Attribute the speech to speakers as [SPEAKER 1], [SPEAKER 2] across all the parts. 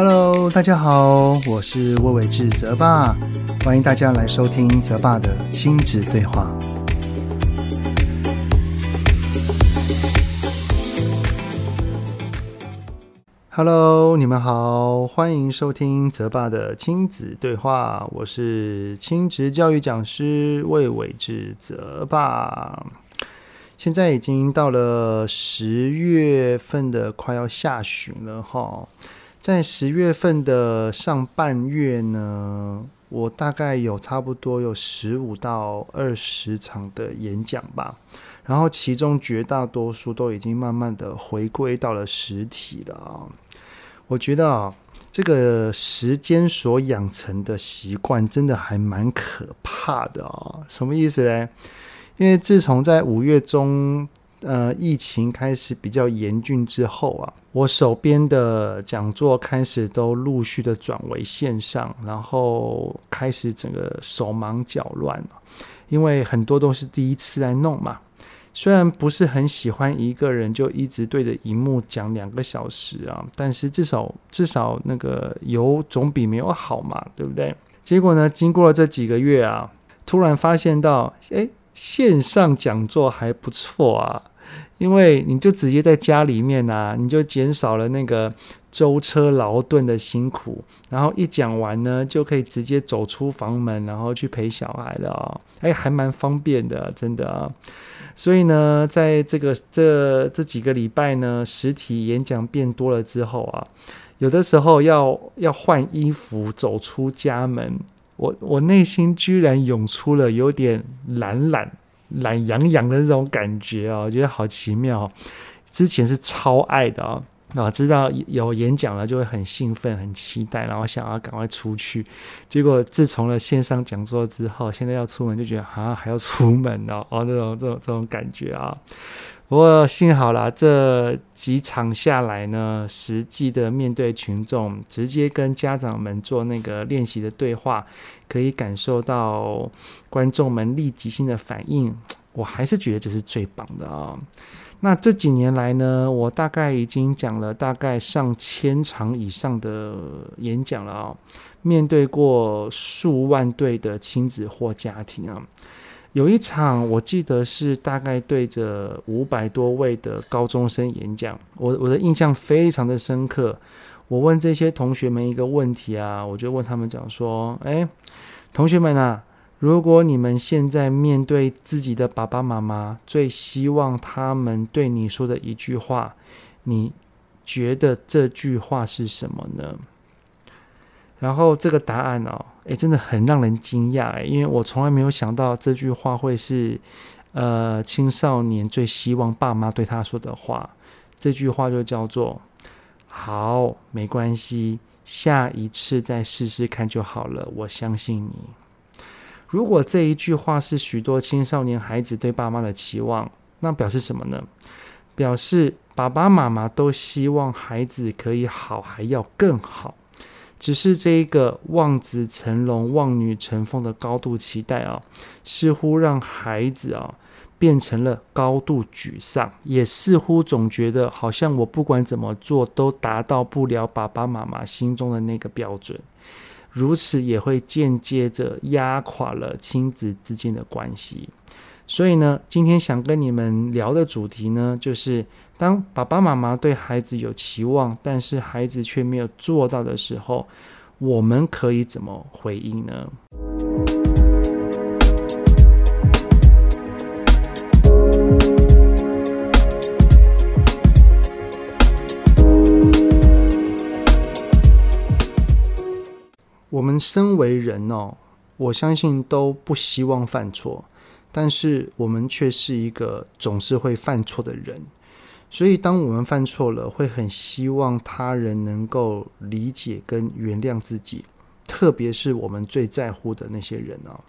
[SPEAKER 1] Hello，大家好，我是魏伟志泽爸，欢迎大家来收听泽爸的亲子对话。Hello，你们好，欢迎收听泽爸的亲子对话，我是亲职教育讲师魏伟志泽爸。现在已经到了十月份的快要下旬了哈，在十月份的上半月呢，我大概有差不多有十五到二十场的演讲吧，然后其中绝大多数都已经慢慢的回归到了实体了啊。我觉得啊，这个时间所养成的习惯真的还蛮可怕的啊，什么意思呢？因为自从在五月中，呃，疫情开始比较严峻之后啊，我手边的讲座开始都陆续的转为线上，然后开始整个手忙脚乱，因为很多都是第一次来弄嘛。虽然不是很喜欢一个人就一直对着荧幕讲两个小时啊，但是至少至少那个有总比没有好嘛，对不对？结果呢，经过了这几个月啊，突然发现到，诶。线上讲座还不错啊，因为你就直接在家里面啊，你就减少了那个舟车劳顿的辛苦，然后一讲完呢，就可以直接走出房门，然后去陪小孩了啊，哎，还蛮方便的，真的啊。所以呢，在这个这这几个礼拜呢，实体演讲变多了之后啊，有的时候要要换衣服走出家门。我我内心居然涌出了有点懒懒懒洋洋的这种感觉啊，我觉得好奇妙。之前是超爱的啊，啊，知道有演讲了就会很兴奋、很期待，然后想要赶快出去。结果自从了线上讲座之后，现在要出门就觉得啊，还要出门哦，哦，那种这种这种感觉啊。不过幸好啦，这几场下来呢，实际的面对群众，直接跟家长们做那个练习的对话，可以感受到观众们立即性的反应，我还是觉得这是最棒的啊、那这几年来呢，我大概已经讲了大概上千场以上的演讲了啊、面对过数万对的亲子或家庭啊。有一场，我记得是大概对着五百多位的高中生演讲，我我的印象非常的深刻。我问这些同学们一个问题啊，我就问他们讲说：“哎，同学们啊，如果你们现在面对自己的爸爸妈妈，最希望他们对你说的一句话，你觉得这句话是什么呢？”然后这个答案哦，诶，真的很让人惊讶诶，因为我从来没有想到这句话会是，呃，青少年最希望爸妈对他说的话。这句话就叫做“好，没关系，下一次再试试看就好了，我相信你。”如果这一句话是许多青少年孩子对爸妈的期望，那表示什么呢？表示爸爸妈妈都希望孩子可以好，还要更好。只是这一个望子成龙、望女成凤的高度期待啊，似乎让孩子啊变成了高度沮丧，也似乎总觉得好像我不管怎么做都达到不了爸爸妈妈心中的那个标准，如此也会间接着压垮了亲子之间的关系。所以呢，今天想跟你们聊的主题呢，就是当爸爸妈妈对孩子有期望，但是孩子却没有做到的时候，我们可以怎么回应呢？我们身为人哦，我相信都不希望犯错。但是我们却是一个总是会犯错的人，所以当我们犯错了，会很希望他人能够理解跟原谅自己，特别是我们最在乎的那些人啊。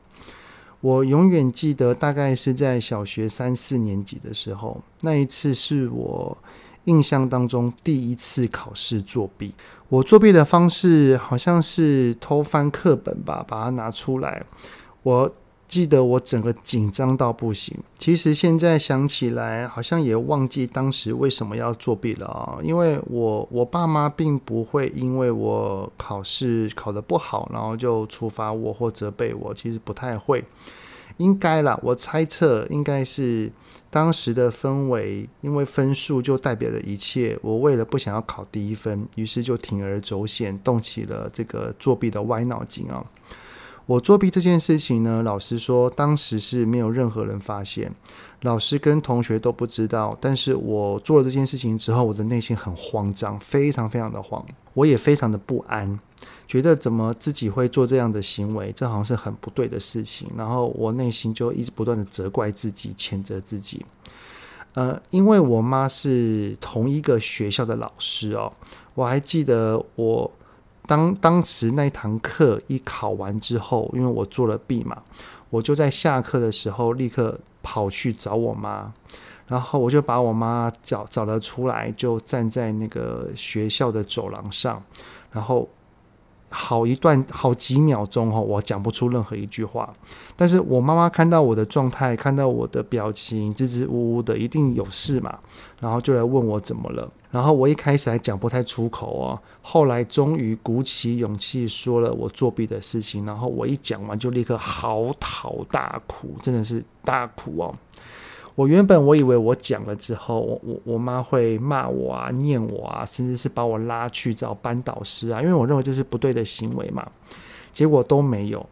[SPEAKER 1] 我永远记得，大概是在小学三四年级的时候，那一次是我印象当中第一次考试作弊。我作弊的方式好像是偷翻课本吧，把它拿出来，我。记得我整个紧张到不行。其实现在想起来，好像也忘记当时为什么要作弊了啊！因为我我爸妈并不会因为我考试考得不好，然后就处罚我或责备我，其实不太会。应该啦，我猜测应该是当时的氛围，因为分数就代表了一切。我为了不想要考第一分，于是就铤而走险，动起了这个作弊的歪脑筋啊！我作弊这件事情呢，老实说，当时是没有任何人发现，老师跟同学都不知道。但是我做了这件事情之后，我的内心很慌张，非常非常的慌，我也非常的不安，觉得怎么自己会做这样的行为，这好像是很不对的事情。然后我内心就一直不断的责怪自己，谴责自己。呃，因为我妈是同一个学校的老师哦，我还记得我。当当时那一堂课一考完之后，因为我做了弊嘛，我就在下课的时候立刻跑去找我妈，然后我就把我妈找找了出来，就站在那个学校的走廊上，然后。好一段好几秒钟哈，我讲不出任何一句话。但是我妈妈看到我的状态，看到我的表情支支吾吾的，一定有事嘛，然后就来问我怎么了。然后我一开始还讲不太出口哦，后来终于鼓起勇气说了我作弊的事情。然后我一讲完就立刻嚎啕大哭，真的是大哭哦。我原本我以为我讲了之后，我我我妈会骂我啊、念我啊，甚至是把我拉去找班导师啊，因为我认为这是不对的行为嘛。结果都没有。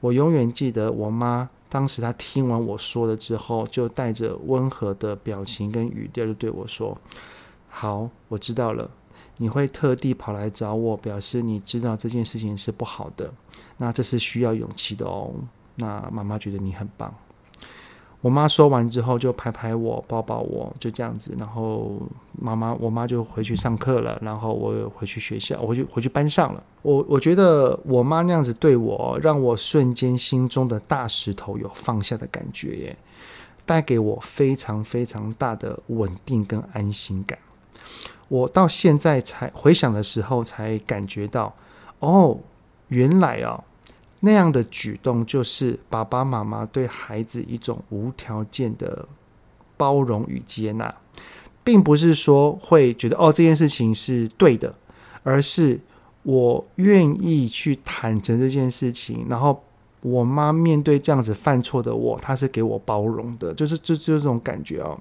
[SPEAKER 1] 我永远记得我妈当时她听完我说了之后，就带着温和的表情跟语调就对我说：“好，我知道了，你会特地跑来找我，表示你知道这件事情是不好的。那这是需要勇气的哦。那妈妈觉得你很棒。”我妈说完之后，就拍拍我，抱抱我，就这样子。然后妈妈，我妈就回去上课了。然后我回去学校，我回去回去班上了。我我觉得我妈那样子对我，让我瞬间心中的大石头有放下的感觉耶，带给我非常非常大的稳定跟安心感。我到现在才回想的时候，才感觉到，哦，原来啊。那样的举动就是爸爸妈妈对孩子一种无条件的包容与接纳，并不是说会觉得哦，这件事情是对的，而是我愿意去坦诚这件事情。然后我妈面对这样子犯错的我，她是给我包容的，就是就就这种感觉哦。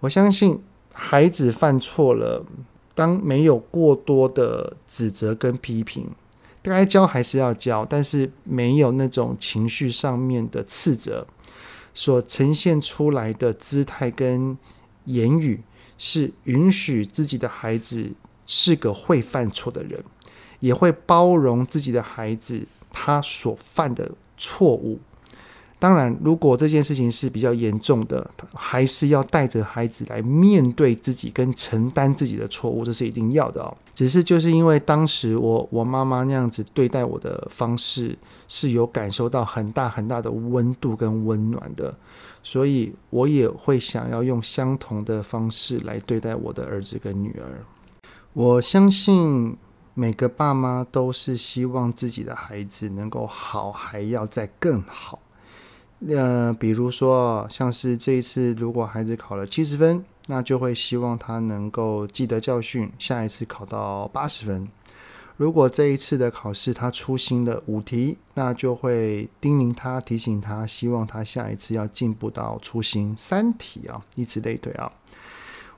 [SPEAKER 1] 我相信孩子犯错了，当没有过多的指责跟批评。该教还是要教，但是没有那种情绪上面的斥责，所呈现出来的姿态跟言语，是允许自己的孩子是个会犯错的人，也会包容自己的孩子他所犯的错误。当然，如果这件事情是比较严重的，还是要带着孩子来面对自己跟承担自己的错误，这是一定要的哦。只是就是因为当时我我妈妈那样子对待我的方式，是有感受到很大很大的温度跟温暖的，所以我也会想要用相同的方式来对待我的儿子跟女儿。我相信每个爸妈都是希望自己的孩子能够好，还要再更好。呃，比如说，像是这一次，如果孩子考了七十分，那就会希望他能够记得教训，下一次考到八十分。如果这一次的考试他粗心了五题，那就会叮咛他、提醒他，希望他下一次要进步到粗心三题啊，以此类推啊。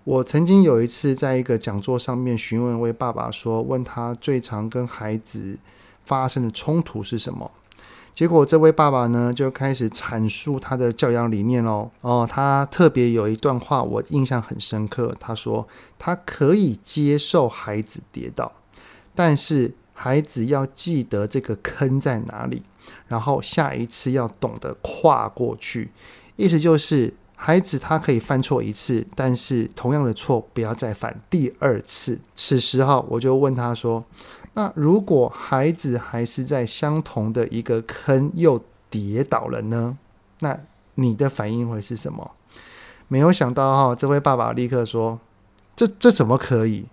[SPEAKER 1] 我曾经有一次在一个讲座上面询问一位爸爸说，问他最常跟孩子发生的冲突是什么？结果这位爸爸呢，就开始阐述他的教养理念哦。哦，他特别有一段话我印象很深刻。他说他可以接受孩子跌倒，但是孩子要记得这个坑在哪里，然后下一次要懂得跨过去。意思就是，孩子他可以犯错一次，但是同样的错不要再犯第二次。此时哈，我就问他说。那如果孩子还是在相同的一个坑又跌倒了呢？那你的反应会是什么？没有想到哈，这位爸爸立刻说：“这这怎么可以？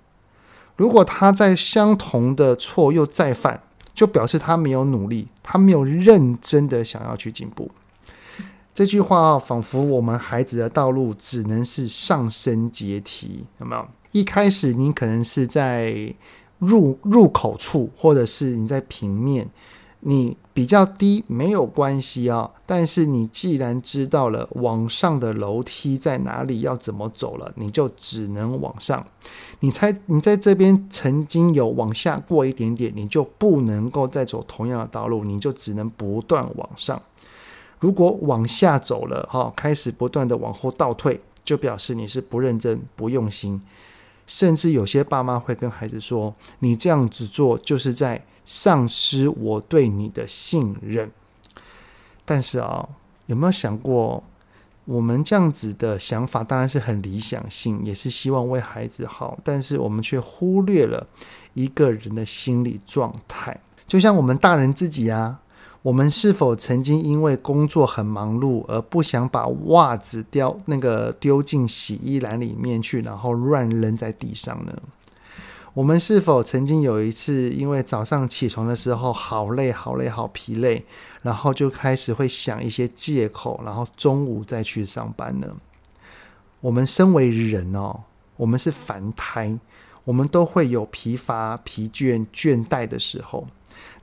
[SPEAKER 1] 如果他在相同的错又再犯，就表示他没有努力，他没有认真的想要去进步。这句话啊，仿佛我们孩子的道路只能是上升阶梯，有没有？一开始你可能是在入入口处，或者是你在平面。你比较低没有关系啊，但是你既然知道了往上的楼梯在哪里，要怎么走了，你就只能往上。你猜你在这边曾经有往下过一点点，你就不能够再走同样的道路，你就只能不断往上。如果往下走了哈，开始不断的往后倒退，就表示你是不认真、不用心，甚至有些爸妈会跟孩子说：“你这样子做就是在。”丧失我对你的信任，但是啊，有没有想过，我们这样子的想法当然是很理想性，也是希望为孩子好，但是我们却忽略了一个人的心理状态。就像我们大人自己啊，我们是否曾经因为工作很忙碌而不想把袜子丢那个丢进洗衣篮里面去，然后乱扔在地上呢？我们是否曾经有一次，因为早上起床的时候好累、好累、好疲累，然后就开始会想一些借口，然后中午再去上班呢？我们身为人哦，我们是凡胎，我们都会有疲乏、疲倦、倦怠的时候。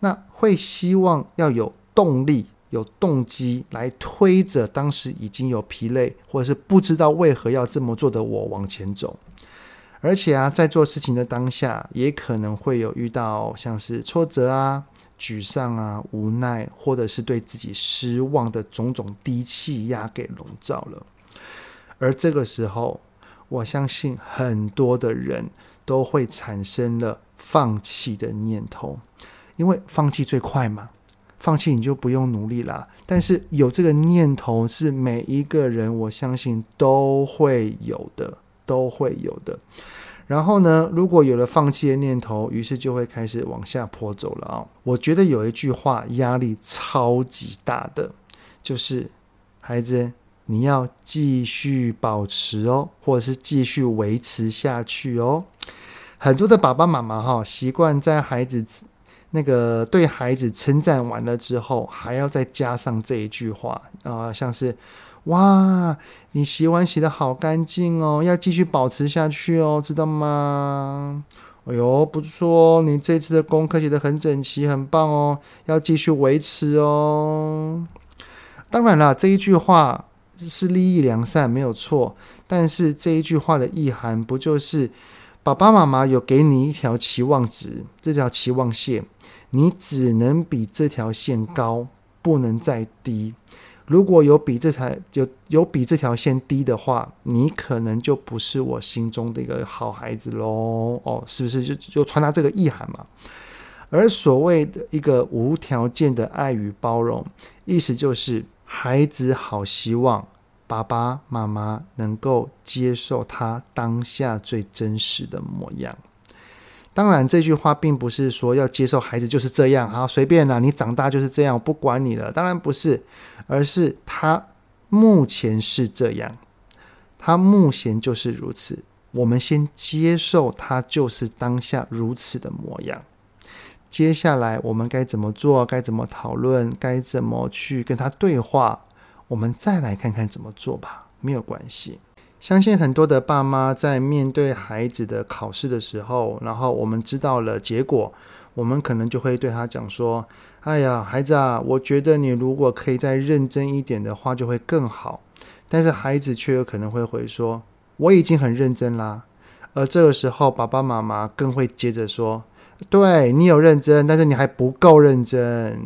[SPEAKER 1] 那会希望要有动力、有动机来推着当时已经有疲累，或者是不知道为何要这么做的我往前走。而且啊，在做事情的当下，也可能会有遇到像是挫折啊、沮丧啊、无奈，或者是对自己失望的种种低气压给笼罩了。而这个时候，我相信很多的人都会产生了放弃的念头，因为放弃最快嘛，放弃你就不用努力啦。但是有这个念头是每一个人，我相信都会有的。都会有的。然后呢，如果有了放弃的念头，于是就会开始往下坡走了啊、哦。我觉得有一句话压力超级大的，就是孩子，你要继续保持哦，或者是继续维持下去哦。很多的爸爸妈妈哈、习惯在孩子那个对孩子称赞完了之后，还要再加上这一句话啊、像是。哇，你洗碗洗得好干净哦，要继续保持下去哦，知道吗？哎呦，不错，你这次的功课写得很整齐，很棒哦，要继续维持哦。当然了，这一句话是立意良善，没有错。但是这一句话的意涵，不就是爸爸妈妈有给你一条期望值，这条期望线，你只能比这条线高，不能再低。如果有比这条有有比这条线低的话，你可能就不是我心中的一个好孩子喽。哦，是不是就就传达这个意涵嘛？而所谓的一个无条件的爱与包容，意思就是孩子好希望爸爸妈妈能够接受他当下最真实的模样。当然，这句话并不是说要接受孩子就是这样，好随便啦，你长大就是这样，我不管你了。当然不是，而是他目前是这样，他目前就是如此。我们先接受他就是当下如此的模样。接下来我们该怎么做？该怎么讨论？该怎么去跟他对话？我们再来看看怎么做吧，没有关系。相信很多的爸妈在面对孩子的考试的时候，然后我们知道了结果，我们可能就会对他讲说：“哎呀，孩子啊，我觉得你如果可以再认真一点的话，就会更好。”但是孩子却有可能会回说：“我已经很认真啦。”而这个时候，爸爸妈妈更会接着说：“对，你有认真，但是你还不够认真。”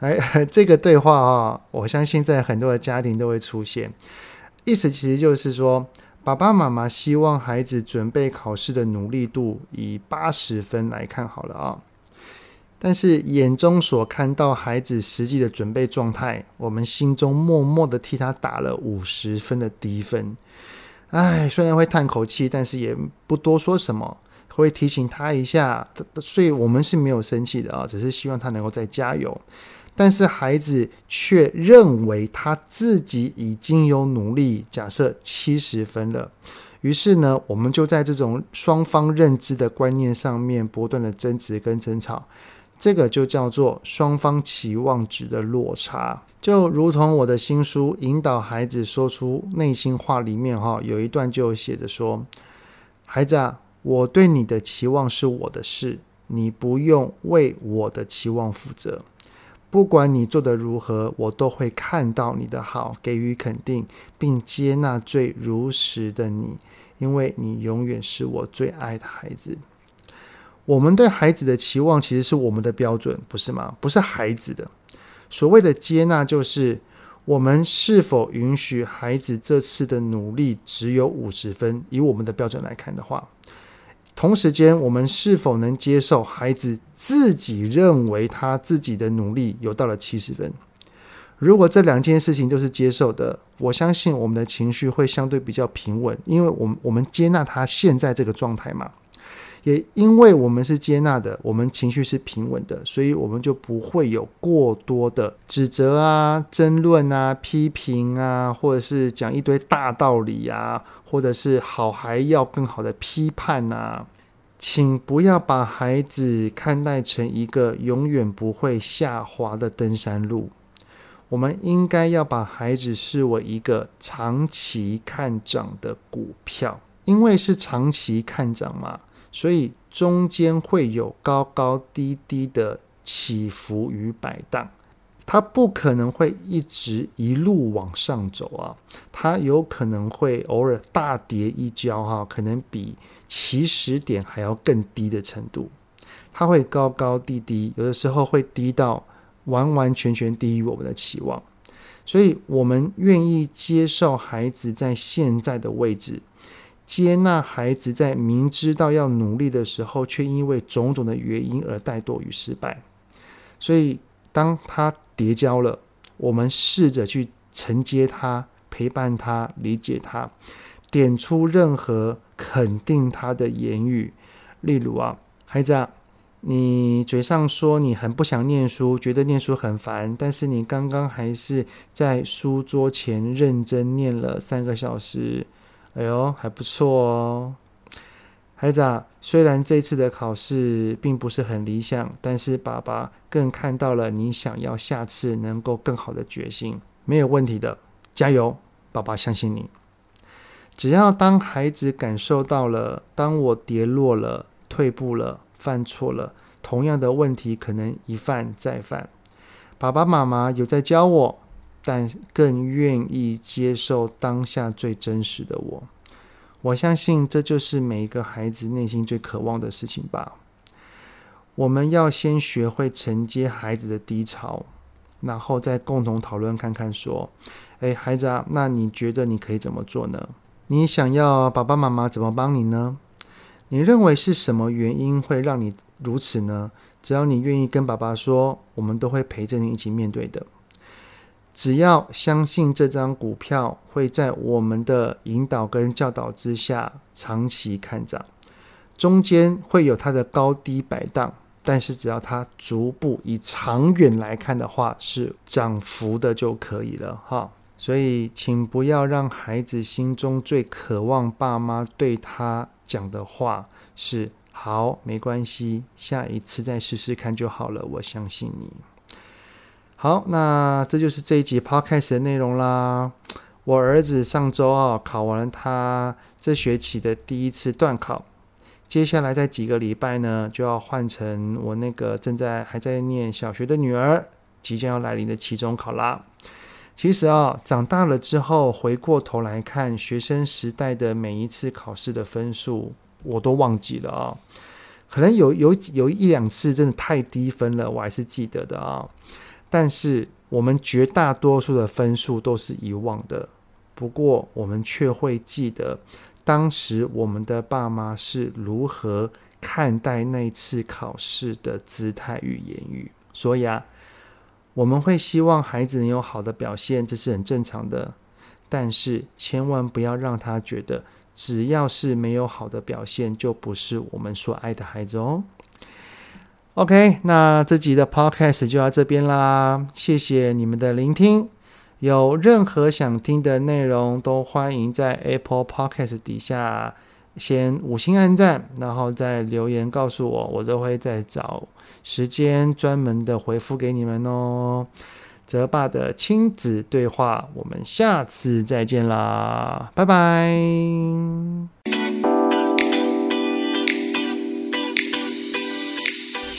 [SPEAKER 1] 哎，这个对话啊，我相信在很多的家庭都会出现。意思其实就是说，爸爸妈妈希望孩子准备考试的努力度以八十分来看好了啊，但是眼中所看到孩子实际的准备状态，我们心中默默的替他打了五十分的低分。哎，虽然会叹口气，但是也不多说什么，会提醒他一下，所以我们是没有生气的啊，只是希望他能够再加油。但是孩子却认为他自己已经有努力，假设七十分了。于是呢，我们就在这种双方认知的观念上面不断的争执跟争吵。这个就叫做双方期望值的落差。就如同我的新书《引导孩子说出内心话》里面哈，有一段就写着说：“孩子啊，我对你的期望是我的事，你不用为我的期望负责。不管你做得如何，我都会看到你的好，给予肯定，并接纳最如实的你，因为你永远是我最爱的孩子。”我们对孩子的期望其实是我们的标准，不是吗？不是孩子的。所谓的接纳，就是我们是否允许孩子这次的努力只有五十分，以我们的标准来看的话，同时间我们是否能接受孩子自己认为他自己的努力有到了七十分？如果这两件事情都是接受的，我相信我们的情绪会相对比较平稳，因为我们我们接纳他现在这个状态嘛。也因为我们是接纳的，我们情绪是平稳的，所以我们就不会有过多的指责啊、争论啊、批评啊，或者是讲一堆大道理啊，或者是好还要更好的批判啊。请不要把孩子看待成一个永远不会下滑的登山路，我们应该要把孩子视为一个长期看涨的股票，因为是长期看涨嘛。所以中间会有高高低低的起伏与摆荡，它不可能会一直一路往上走啊，它有可能会偶尔大跌一跤哈，可能比起始点还要更低的程度，它会高高低低，有的时候会低到完完全全低于我们的期望，所以我们愿意接受孩子在现在的位置。接纳孩子在明知道要努力的时候，却因为种种的原因而怠惰与失败。所以，当他跌跤了，我们试着去承接他、陪伴他、理解他，点出任何肯定他的言语。例如啊，孩子啊，你嘴上说你很不想念书，觉得念书很烦，但是你刚刚还是在书桌前认真念了三个小时。哎呦，还不错哦，孩子啊。虽然这次的考试并不是很理想，但是爸爸更看到了你想要下次能够更好的决心，没有问题的，加油，爸爸相信你。只要当孩子感受到了，当我跌落了、退步了、犯错了，同样的问题可能一犯再犯，爸爸妈妈有在教我。但更愿意接受当下最真实的我，我相信这就是每一个孩子内心最渴望的事情吧。我们要先学会承接孩子的低潮，然后再共同讨论看看，说：“诶，孩子啊，那你觉得你可以怎么做呢？你想要爸爸妈妈怎么帮你呢？你认为是什么原因会让你如此呢？只要你愿意跟爸爸说，我们都会陪着你一起面对的。”只要相信这张股票会在我们的引导跟教导之下长期看涨，中间会有它的高低摆荡，但是只要它逐步以长远来看的话是涨幅的就可以了哈。所以，请不要让孩子心中最渴望爸妈对他讲的话是“好，没关系，下一次再试试看就好了，我相信你。”好，那这就是这一集 podcast 的内容啦。我儿子上周啊考完了他这学期的第一次段考，接下来在几个礼拜呢就要换成我那个正在还在念小学的女儿即将要来临的期中考啦。其实啊，长大了之后回过头来看学生时代的每一次考试的分数，我都忘记了啊。可能有有有一两次真的太低分了，我还是记得的啊。但是我们绝大多数的分数都是遗忘的，不过我们却会记得当时我们的爸妈是如何看待那次考试的姿态与言语。所以啊，我们会希望孩子能有好的表现，这是很正常的。但是千万不要让他觉得，只要是没有好的表现，就不是我们所爱的孩子哦。OK，那这集的 Podcast 就到这边啦，谢谢你们的聆听。有任何想听的内容，都欢迎在 Apple Podcast 底下先五星按赞，然后再留言告诉我，我都会再找时间专门的回复给你们哦。泽爸的亲子对话，我们下次再见啦，拜拜。